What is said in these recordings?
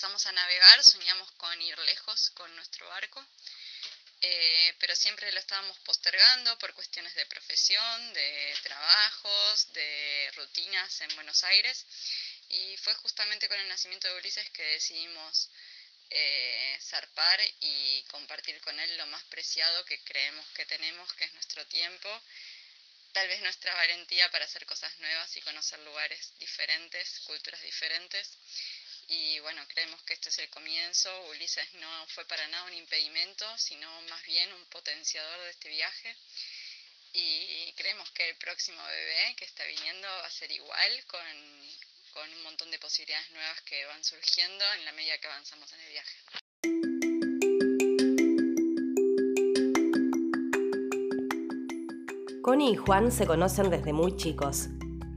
empezamos a navegar soñamos con ir lejos con nuestro barco, eh, pero siempre lo estábamos postergando por cuestiones de profesión, de trabajos, de rutinas en Buenos Aires. Y fue justamente con el nacimiento de Ulises que decidimos eh, zarpar y compartir con él lo más preciado que creemos que tenemos, que es nuestro tiempo, tal vez nuestra valentía para hacer cosas nuevas y conocer lugares diferentes, culturas diferentes. Y bueno, creemos que este es el comienzo. Ulises no fue para nada un impedimento, sino más bien un potenciador de este viaje. Y creemos que el próximo bebé que está viniendo va a ser igual, con, con un montón de posibilidades nuevas que van surgiendo en la medida que avanzamos en el viaje. Connie y Juan se conocen desde muy chicos.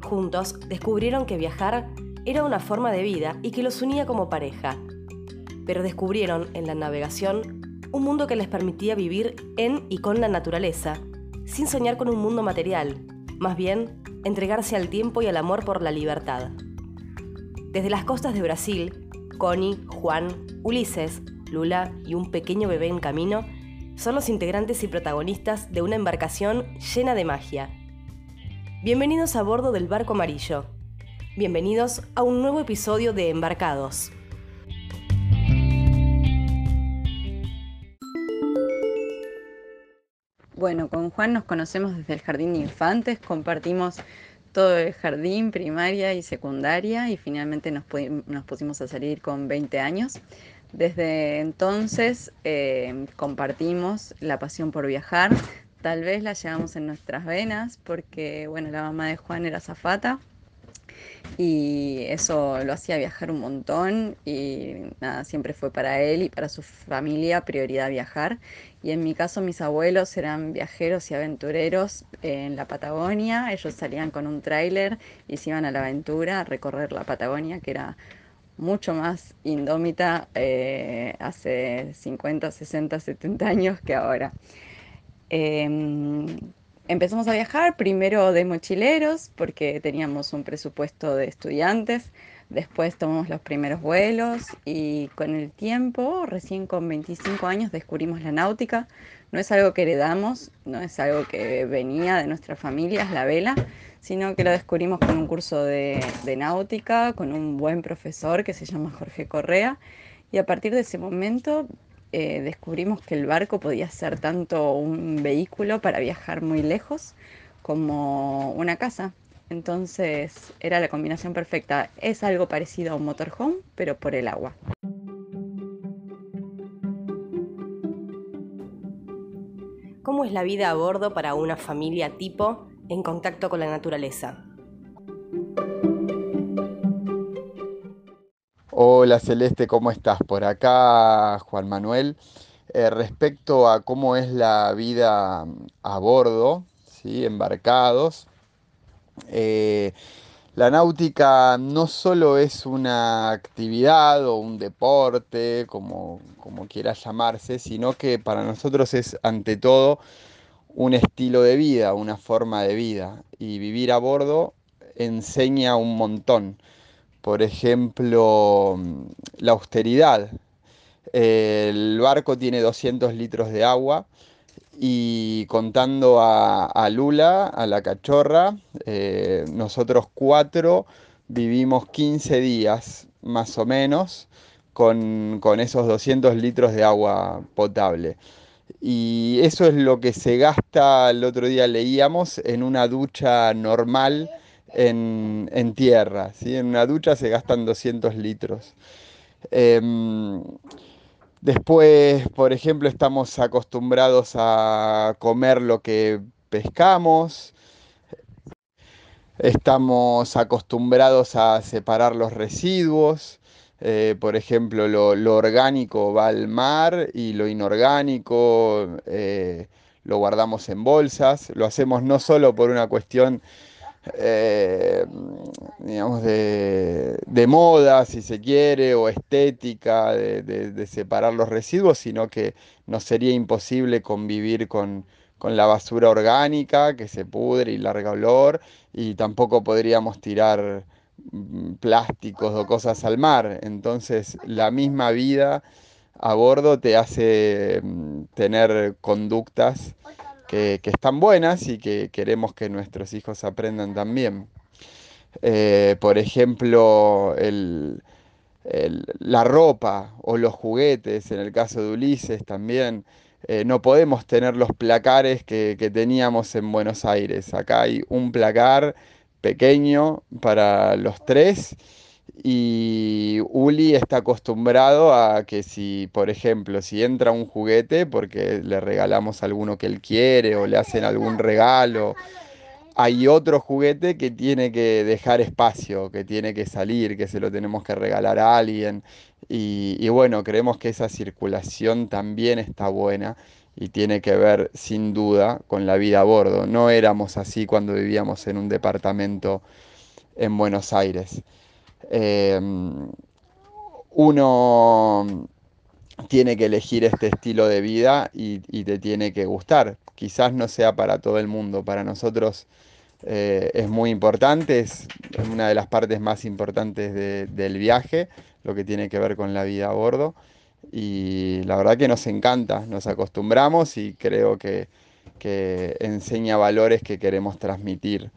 Juntos descubrieron que viajar era una forma de vida y que los unía como pareja. Pero descubrieron en la navegación un mundo que les permitía vivir en y con la naturaleza, sin soñar con un mundo material, más bien entregarse al tiempo y al amor por la libertad. Desde las costas de Brasil, Connie, Juan, Ulises, Lula y un pequeño bebé en camino son los integrantes y protagonistas de una embarcación llena de magia. Bienvenidos a bordo del barco amarillo. Bienvenidos a un nuevo episodio de Embarcados. Bueno, con Juan nos conocemos desde el Jardín de Infantes, compartimos todo el jardín, primaria y secundaria y finalmente nos, pusimos a salir con 20 años. Desde entonces eh, compartimos la pasión por viajar, tal vez la llevamos en nuestras venas porque, bueno, la mamá de Juan era zafata y eso lo hacía viajar un montón y nada, siempre fue para él y para su familia prioridad viajar. Y en mi caso mis abuelos eran viajeros y aventureros en la Patagonia, ellos salían con un tráiler y se iban a la aventura a recorrer la Patagonia, que era mucho más indómita eh, hace 50, 60, 70 años que ahora. Em, empezamos a viajar primero de mochileros porque teníamos un presupuesto de estudiantes, después tomamos los primeros vuelos y con el tiempo, recién con 25 años, descubrimos la náutica. No es algo que heredamos, no es algo que venía de nuestras familias, la vela, sino que lo descubrimos con un curso de, de náutica, con un buen profesor que se llama Jorge Correa. Y a partir de ese momento eh, descubrimos que el barco podía ser tanto un vehículo para viajar muy lejos como una casa. Entonces era la combinación perfecta. Es algo parecido a un motorhome, pero por el agua. ¿Cómo es la vida a bordo para una familia tipo en contacto con la naturaleza? Hola Celeste, ¿cómo estás? Por acá Juan Manuel. Eh, respecto a cómo es la vida a bordo, ¿sí? embarcados, eh, la náutica no solo es una actividad o un deporte, como, como quiera llamarse, sino que para nosotros es ante todo un estilo de vida, una forma de vida. Y vivir a bordo enseña un montón por ejemplo, la austeridad. El barco tiene 200 litros de agua y contando a, Lula, a la cachorra, eh, nosotros cuatro vivimos 15 días más o menos con, con, esos 200 litros de agua potable. Y eso es lo que se gasta, el otro día leíamos, en una ducha normal en, tierra. ¿sí? En una ducha se gastan 200 litros. Em, después, por ejemplo, estamos acostumbrados a comer lo que pescamos. Estamos acostumbrados a separar los residuos. Eh, por ejemplo, lo, orgánico va al mar y lo inorgánico eh, lo guardamos en bolsas. Lo hacemos no solo por una cuestión eh, digamos, de, moda, si se quiere, o estética, de, separar los residuos, sino que nos sería imposible convivir con, la basura orgánica que se pudre y larga olor, y tampoco podríamos tirar mm, plásticos o cosas al mar. Entonces la misma vida a bordo te hace mm, tener conductas que, están buenas y que queremos que nuestros hijos aprendan también. Eh, por ejemplo, la ropa o los juguetes, en el caso de Ulises también, eh, no podemos tener los placares que, teníamos en Buenos Aires. Acá hay un placar pequeño para los tres y Uli está acostumbrado a que si, por ejemplo, si entra un juguete porque le regalamos alguno que él quiere o le hacen algún regalo, hay otro juguete que tiene que dejar espacio, que tiene que salir, que se lo tenemos que regalar a alguien. Y, bueno, creemos que esa circulación también está buena y tiene que ver sin duda con la vida a bordo. No éramos así cuando vivíamos en un departamento en Buenos Aires. Em, uno tiene que elegir este estilo de vida y, te tiene que gustar. Quizás no sea para todo el mundo, para nosotros eh, es muy importante, es una de las partes más importantes del viaje, lo que tiene que ver con la vida a bordo. Y la verdad que nos encanta, nos acostumbramos y creo que, que enseña valores que queremos transmitir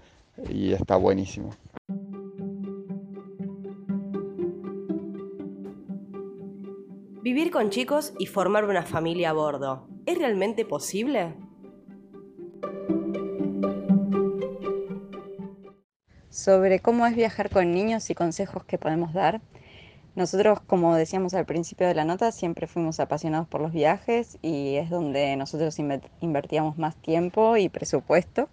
y está buenísimo. Vivir con chicos y formar una familia a bordo, ¿es realmente posible? Sobre cómo es viajar con niños y consejos que podemos dar, nosotros, como decíamos al principio de la nota, siempre fuimos apasionados por los viajes y es donde nosotros invertíamos más tiempo y presupuesto.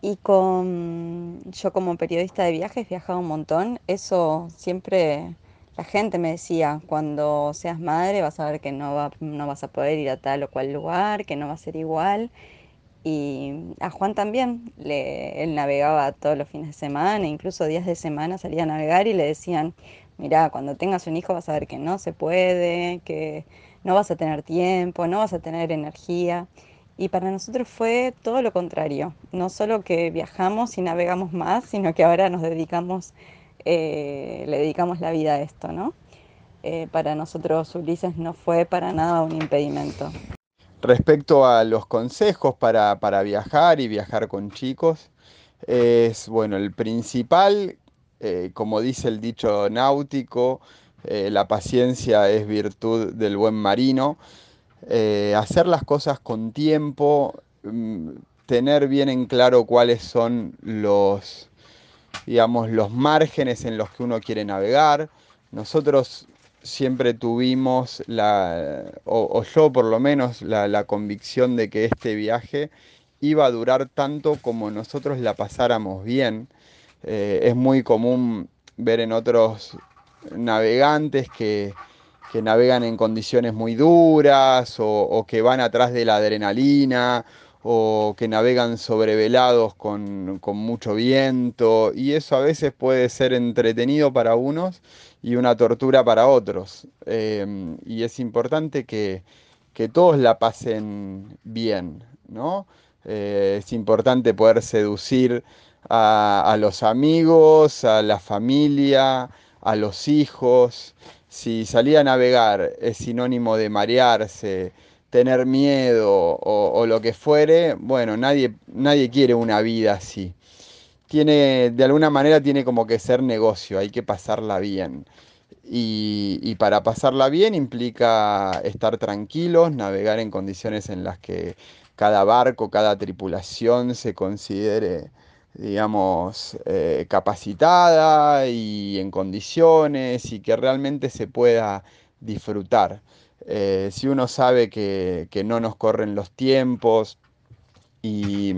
Y con yo como periodista de viajes viajaba un montón. Eso siempre la gente me decía, cuando seas madre vas a ver que no, no vas a poder ir a tal o cual lugar, que no va a ser igual. Y a Juan también, le, él navegaba todos los fines de semana, incluso días de semana salía a navegar y le decían, mira, cuando tengas un hijo vas a ver que no se puede, que no vas a tener tiempo, no vas a tener energía. Y para nosotros fue todo lo contrario, no solo que viajamos y navegamos más, sino que ahora nos dedicamos, eh, le dedicamos la vida a esto, ¿no? Eh, para nosotros Ulises no fue para nada un impedimento. Respecto a los consejos para, viajar y viajar con chicos, es bueno, el principal, eh, como dice el dicho náutico, la paciencia es virtud del buen marino. Hacer las cosas con tiempo, mm, tener bien en claro cuáles son los, digamos, los márgenes en los que uno quiere navegar. Nosotros siempre tuvimos, la, o, yo por lo menos, la, convicción de que este viaje iba a durar tanto como nosotros la pasáramos bien. Eh, es muy común ver en otros navegantes que, navegan en condiciones muy duras o, que van atrás de la adrenalina o que navegan sobrevelados con, con mucho viento y eso a veces puede ser entretenido para unos y una tortura para otros. Em, y es importante que, todos la pasen bien, ¿no? Eh, es importante poder seducir a, los amigos, a la familia, a los hijos. Si salir a navegar es sinónimo de marearse, tener miedo o, lo que fuere, bueno, nadie, nadie quiere una vida así tiene, de alguna manera tiene como que ser negocio, hay que pasarla bien. Y, para pasarla bien implica estar tranquilos, navegar en condiciones en las que cada barco, cada tripulación se considere, digamos, eh, capacitada y en condiciones y que realmente se pueda disfrutar. Eh, si uno sabe que, que no nos corren los tiempos, y,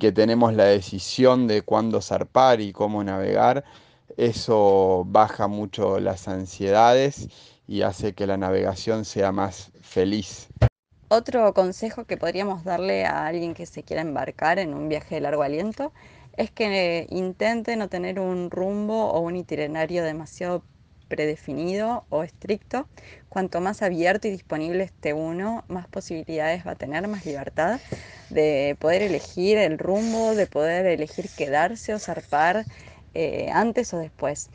que tenemos la decisión de cuándo zarpar y cómo navegar, eso baja mucho las ansiedades y hace que la navegación sea más feliz. Otro consejo que podríamos darle a alguien que se quiera embarcar en un viaje de largo aliento es que intente no tener un rumbo o un itinerario demasiado predefinido o estricto. Cuanto más abierto y disponible esté uno, más posibilidades va a tener, más libertad de poder elegir el rumbo, de poder elegir quedarse o zarpar eh, antes o después.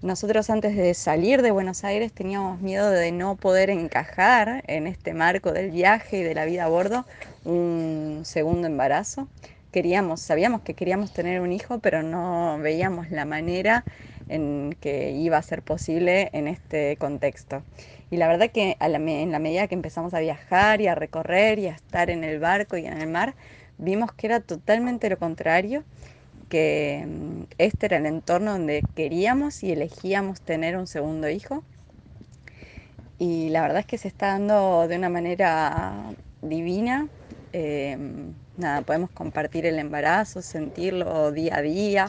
Nosotros antes de salir de Buenos Aires teníamos miedo de no poder encajar en este marco del viaje y de la vida a bordo un segundo embarazo. Queríamos, sabíamos que queríamos tener un hijo, pero no veíamos la manera en que iba a ser posible en este contexto. Y la verdad que en la medida que empezamos a viajar y a recorrer y a estar en el barco y en el mar, vimos que era totalmente lo contrario que mm, este era el entorno donde queríamos y elegíamos tener un segundo hijo. Y la verdad es que se está dando de una manera divina. Em, nada, podemos compartir el embarazo, sentirlo día a día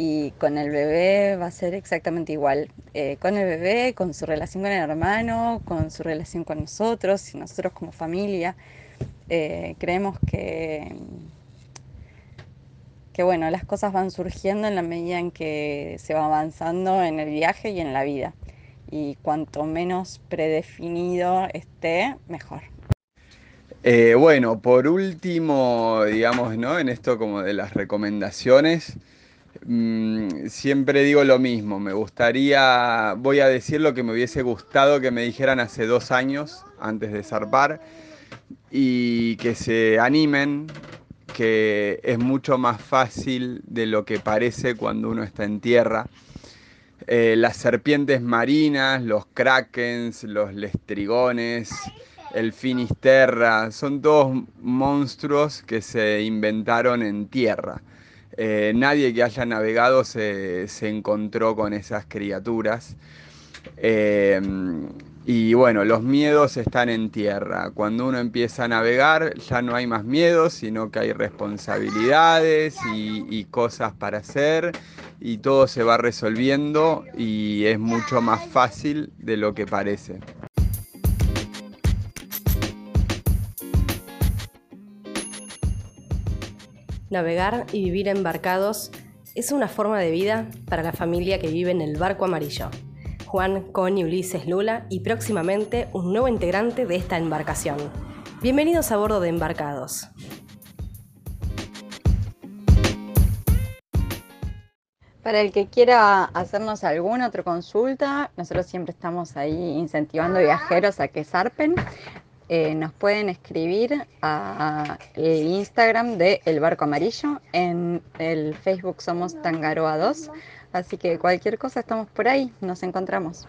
y con el bebé va a ser exactamente igual. Eh, con el bebé, con su relación con el hermano, con su relación con nosotros y nosotros como familia. Eh, creemos que que bueno, las cosas van surgiendo en la medida en que se va avanzando en el viaje y en la vida. Y cuanto menos predefinido esté, mejor. Eh, bueno, por último, digamos, ¿no? En esto como de las recomendaciones, mm, siempre digo lo mismo. Me gustaría, voy a decir lo que me hubiese gustado que me dijeran hace dos años antes de zarpar y que se animen que es mucho más fácil de lo que parece cuando uno está en tierra. Eh, las serpientes marinas, los krakens, los lestrigones, el finisterra, son todos monstruos que se inventaron en tierra. Eh, nadie que haya navegado se, encontró con esas criaturas. Eh, y bueno, los miedos están en tierra. Cuando uno empieza a navegar ya no hay más miedos, sino que hay responsabilidades y, cosas para hacer y todo se va resolviendo y es mucho más fácil de lo que parece. Navegar y vivir embarcados es una forma de vida para la familia que vive en el barco amarillo. Juan, Connie, Ulises, Lula y próximamente un nuevo integrante de esta embarcación. Bienvenidos a bordo de Embarcados. Para el que quiera hacernos alguna otra consulta, nosotros siempre estamos ahí incentivando viajeros a que zarpen. Eh, nos pueden escribir a Instagram de El Barco Amarillo. En el Facebook somos Tangaroa 2. Así que cualquier cosa estamos por ahí, nos encontramos.